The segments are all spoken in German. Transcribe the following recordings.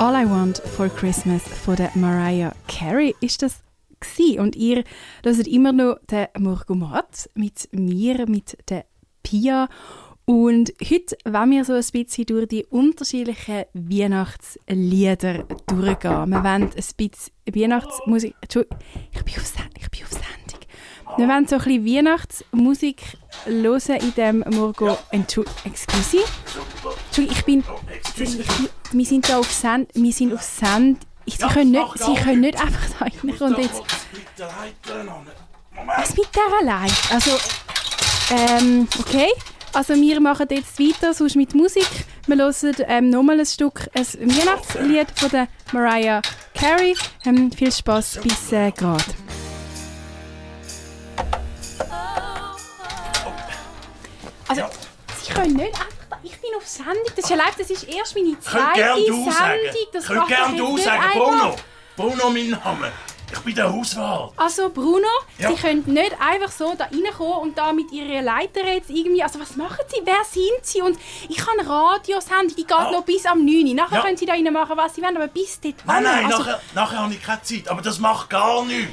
All I Want for Christmas von der Mariah Carey ist das gewesen. und ihr hört immer noch den Morgomat mit mir, mit der Pia und heute wollen wir so ein bisschen durch die unterschiedlichen Weihnachtslieder durchgehen. Wir wollen ein bisschen Weihnachtsmusik... Entschuldigung, ich bin auf Sendung. Wir wollen so ein bisschen Weihnachtsmusik hören in dem Morgo... Entschuldigung, excuse. Entschuldigung, ich bin... Ich wir sind da auf Send... Wir sind auf Send... Ich, sie, können nicht, sie können nicht einfach da reinkommen und jetzt... Was mit der allein? Also... Ähm, okay. Also wir machen jetzt weiter, sonst mit Musik. Wir hören ähm, nochmal ein Stück, ein Weihnachtslied von der Mariah Carey. Ähm, viel Spaß bis äh, gerade. Können nicht einfach... Ich bin auf Sendung. Das ist ja live, das ist erst meine zweite Sendung. Das Könnt gerne du sagen, Bruno. Bruno, mein Name. Ich bin der Hauswart. Also Bruno, ja. Sie können nicht einfach so da reinkommen und da mit Ihrer Leiter jetzt irgendwie... Also was machen Sie? Wer sind Sie? Und ich habe eine Radiosendung, die geht ah. noch bis am 9 Nachher ja. können Sie da rein machen, was Sie wollen, aber bis dort... Nein, nein, also, nachher, nachher habe ich keine Zeit. Aber das macht gar nichts.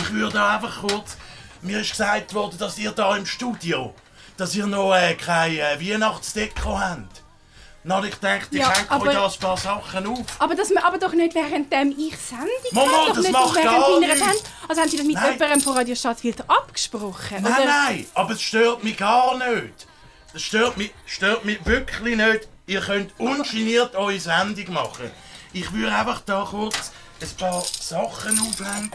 Ich würde einfach kurz... Mir ist gesagt worden, dass ihr da im Studio... dass ihr noch äh, keine äh, Weihnachtsdeko habt. Na, ich dachte, ich ja, hänge euch da ein paar Sachen auf. Aber, das, aber doch nicht während ich Sendung Mama, das macht gar nichts. Also haben Sie das mit nein. jemandem von Radio Stadtfilter abgesprochen? Nein, oder? nein, aber es stört mich gar nicht. Das stört mich, stört mich wirklich nicht. Ihr könnt ungeniert eure Sendung machen. Ich würde einfach da kurz ein paar Sachen aufhängen.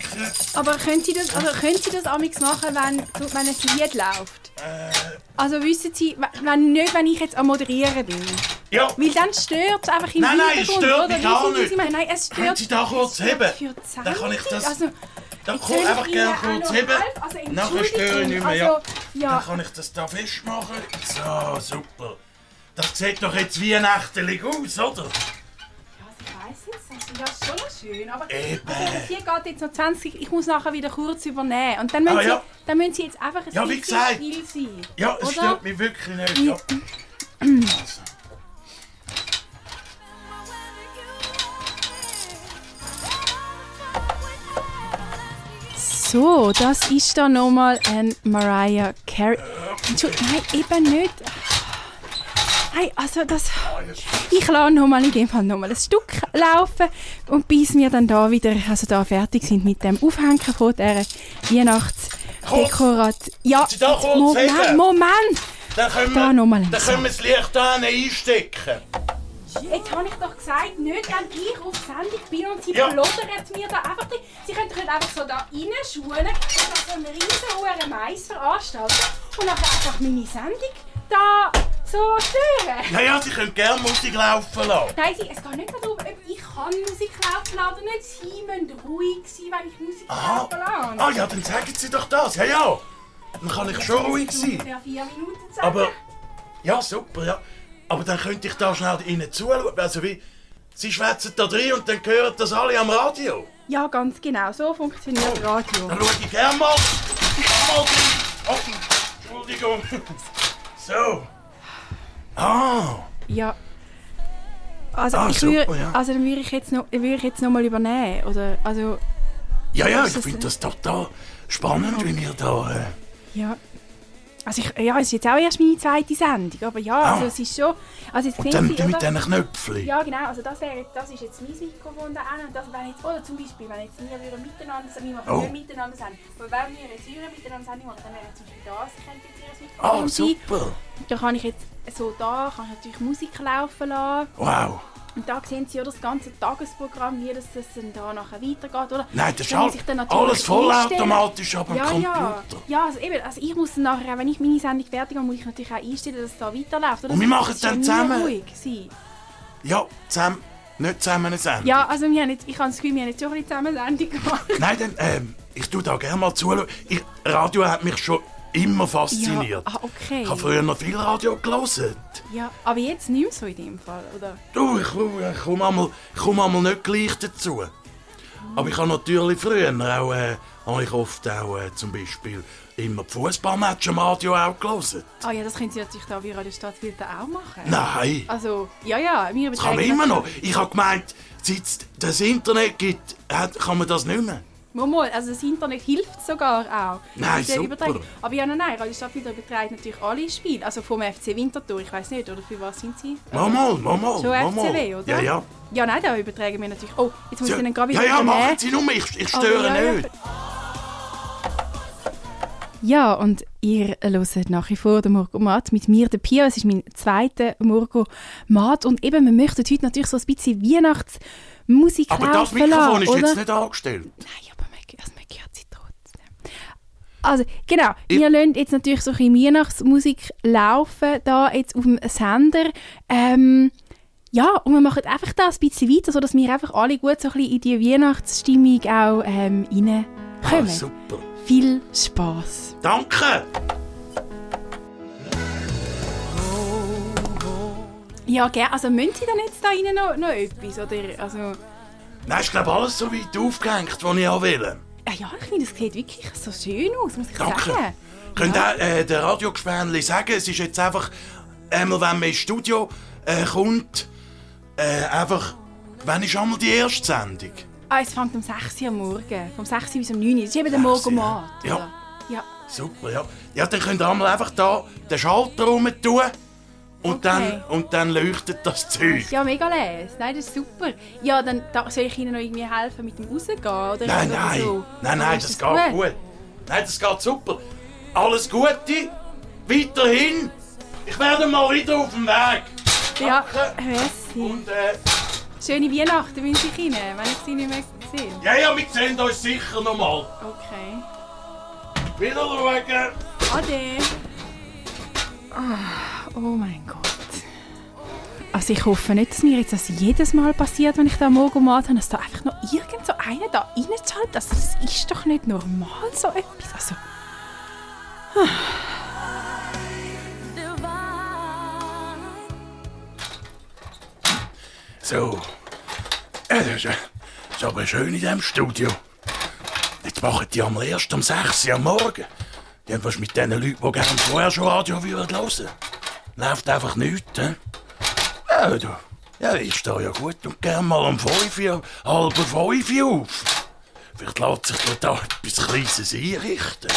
Aber können Sie das, also können Sie das machen, wenn, wenn ein Lied läuft? Äh. Also wissen Sie, wenn, nicht, wenn ich jetzt am Moderieren bin? Ja. Weil dann stört es einfach im Nein, nein, es stört mich gar nicht. Nein, es stört... Können Sie da kurz heben? Dann kann ich das... Also, dann ich einfach gerne kurz heben. Also, Nachher störe ich nicht mehr. Ja. Also, ja. Dann kann ich das da festmachen. So, super. Das sieht doch jetzt wie ein aus, oder? Ja, ist schon noch schön. Aber Eben. Also, hier geht jetzt noch 20. Ich muss nachher wieder kurz übernehmen. Und dann müssen, ah, ja. Sie, dann müssen Sie jetzt einfach ein ja, bisschen still sein. Ja, es oder? stört mich wirklich nicht. Ja. also. So, das ist dann nochmal ein Mariah Carey. Entschuldigung, nein, eben nicht. Hey, also das... Ich lasse noch mal in dem Fall noch mal ein Stück laufen und bis wir dann da wieder, also da fertig sind mit dem Aufhängen von dieser Weihnachtsdekorat. Ja, da Moment, Moment! Dann können, da wir, noch mal dann können wir das Licht da einstecken. Jetzt habe ich doch gesagt, nicht wenn ich auf Sendung bin und sie ja. mir da einfach... Die, sie können doch nicht einfach so da reinschulen und so einen riesen Mais veranstalten und dann einfach meine Sendung da so stören. Ja, ja, Sie können gerne Musik laufen lassen. Nein, Sie, es geht nicht darum, ob ich kann Musik laufen lassen oder nicht. Sie müssen ruhig sein, wenn ich Musik Aha. laufen lasse. Ah ja, dann sagen Sie doch das. Ja, ja. Dann kann ich schon ruhig sein. Ja, vier Minuten sagen. Aber, ja, super, ja. Aber dann könnte ich da schnell Ihnen zuschauen. Also wie, Sie schwätzen da drin und dann hören das alle am Radio. Ja, ganz genau. So funktioniert oh. Radio. Dann schaue ich gerne mal. mal oh, Entschuldigung. So. Ah! Ja. Also, ah, ich würde, ja. also dann würde ich jetzt noch, würde ich jetzt noch mal übernehmen, oder? Also, ja, ja, ich finde das total spannend, wie wir da... Äh, ja. Also ich, ja, es ist jetzt auch erst meine zweite Sendung, aber ja, ah. also es ist schon... Also jetzt und dann Sie, mit diesen Knöpfchen? Ja, genau, also das, wäre, das ist jetzt mein Mikrofon da und das wäre jetzt, oder zum Beispiel, wenn jetzt wir würden miteinander, wir machen oh. miteinander Sendung, aber wenn wir jetzt hier miteinander Sendung machen, dann wäre zum Beispiel das, könnte jetzt Ihr Mikrofon Ah, super! Da kann ich jetzt so da, kann ich natürlich Musik laufen lassen. Wow! Und da sehen Sie ja das ganze Tagesprogramm, wie das, das dann da nachher weitergeht, oder? Nein, das ist halt alles vollautomatisch am ja, Computer. Ja, ja also, eben, also ich muss nachher, wenn ich meine Sendung fertig habe, muss ich natürlich auch einstellen, dass es da weiterläuft. Oder? Und wir machen es dann zusammen? Ruhig sein. Ja, zusammen. Nicht zusammen eine Sendung? Ja, also wir haben jetzt, ich habe das Gefühl, wir haben jetzt schon ein bisschen zusammen eine Sendung gemacht. Nein, dann, ähm, ich tue da gerne mal zu. Ich, Radio hat mich schon immer fasziniert. Ja, ah, okay. Ich habe früher noch viel Radio gelesen. Ja, aber jetzt nicht mehr so in dem Fall, oder? Du, ich, ich komme einmal, komm einmal nicht gleich dazu. Aber ich habe natürlich früher auch, äh, habe ich oft auch äh, zum Beispiel immer die Fußballmatch am Radio auch gelesen. Ah ja, das können Sie natürlich da wie Radio Stadtfilter auch machen. Nein. Also, ja, ja. Wir das kann man immer noch. Ich habe gemeint, seit es das Internet gibt, hat, kann man das nicht mehr. Mal, also das Internet hilft sogar auch. Nein, super. überträgt- Aber ja, nein, nein, Radio Stadtfilter überträgt natürlich alle Spiele. Also vom FC Winterthur, ich weiß nicht, oder für was sind sie? Mal, mal, mal. Schon. FCW, oder? Ja, ja. Ja, nein, da übertragen wir natürlich. Oh, jetzt muss Ja, ich dann gerade ja, wieder ja, übernehmen. machen Sie nur, ich, ich Aber störe ja, ja. nicht. Ja, und ihr hört nach wie vor den Morgomat mit mir, der Pia. Es ist mein zweiter Morgomat. Und eben, wir möchten heute natürlich so ein bisschen Weihnachtsmusik Aber das Mikrofon ist oder? jetzt nicht angestellt. Nein, aber man, also man hört sie trotzdem. Also, genau. Wir lassen jetzt natürlich so ein bisschen Weihnachtsmusik laufen, da jetzt auf dem Sender. Ähm, ja, und wir machen einfach da ein bisschen weiter, sodass wir einfach alle gut so ein bisschen in die Weihnachtsstimmung auch ähm, reinkommen. Ah, super. Viel Spass. Danke. Ja, gerne. Also müssen Sie dann jetzt da rein noch, noch etwas? Oder, also, Nein, ich glaube, alles so weit aufgehängt, was ich auch will. Ah ja, ich finde, es sieht wirklich so schön aus, muss ich Danke. sagen. Könnt ihr äh, der Radiogespänli sagen, es ist jetzt einfach, einmal wenn man ins Studio äh, kommt, äh, einfach, wann ist einmal die erste Sendung? Ah, es fängt um 6 Uhr am Morgen. Vom 6 Uhr bis um 9 Uhr. Das ist eben der Morgenmat. Ja. oder? Ja. Super, ja. Ja, dann könnt ihr einmal einfach da den Schalter rum tun und, Okay. dann, und dann leuchtet das Zeug. Ja, mega les. Nein, das ist super. Ja, dann da, soll ich Ihnen noch irgendwie helfen mit dem Rausgehen? Oder, Nein, oder nein, So? nein, nein, ist das geht gut. Nein, das geht super. Alles Gute, weiterhin. Ich werde mal wieder auf dem Weg. Ja, Danke. merci. Und äh, Schöne Weihnachten wünsche ich Ihnen, wenn ich Sie nicht mehr sehe. ja, ja, wir sehen uns sicher noch mal. Okay. Wieder schauen. Ade. Ah, oh mein Gott. Also ich hoffe nicht, dass mir jetzt das jedes Mal passiert, wenn ich da morgen mal habe, dass da einfach noch irgend so einer da reinschaltet. Also das ist doch nicht normal, so etwas. Also, So. Ja, das ist, ist aber schön in diesem Studio. Jetzt machen die einmal erst um 6 Uhr am Morgen. Die haben was mit den Leuten, die gerne vorher schon Radio hören. Läuft einfach nichts, hä? Ja, du. Ja, ich stehe ja gut und gern mal um 5 Uhr, halb 5 Uhr auf. Vielleicht lässt sich da etwas Kleines einrichten.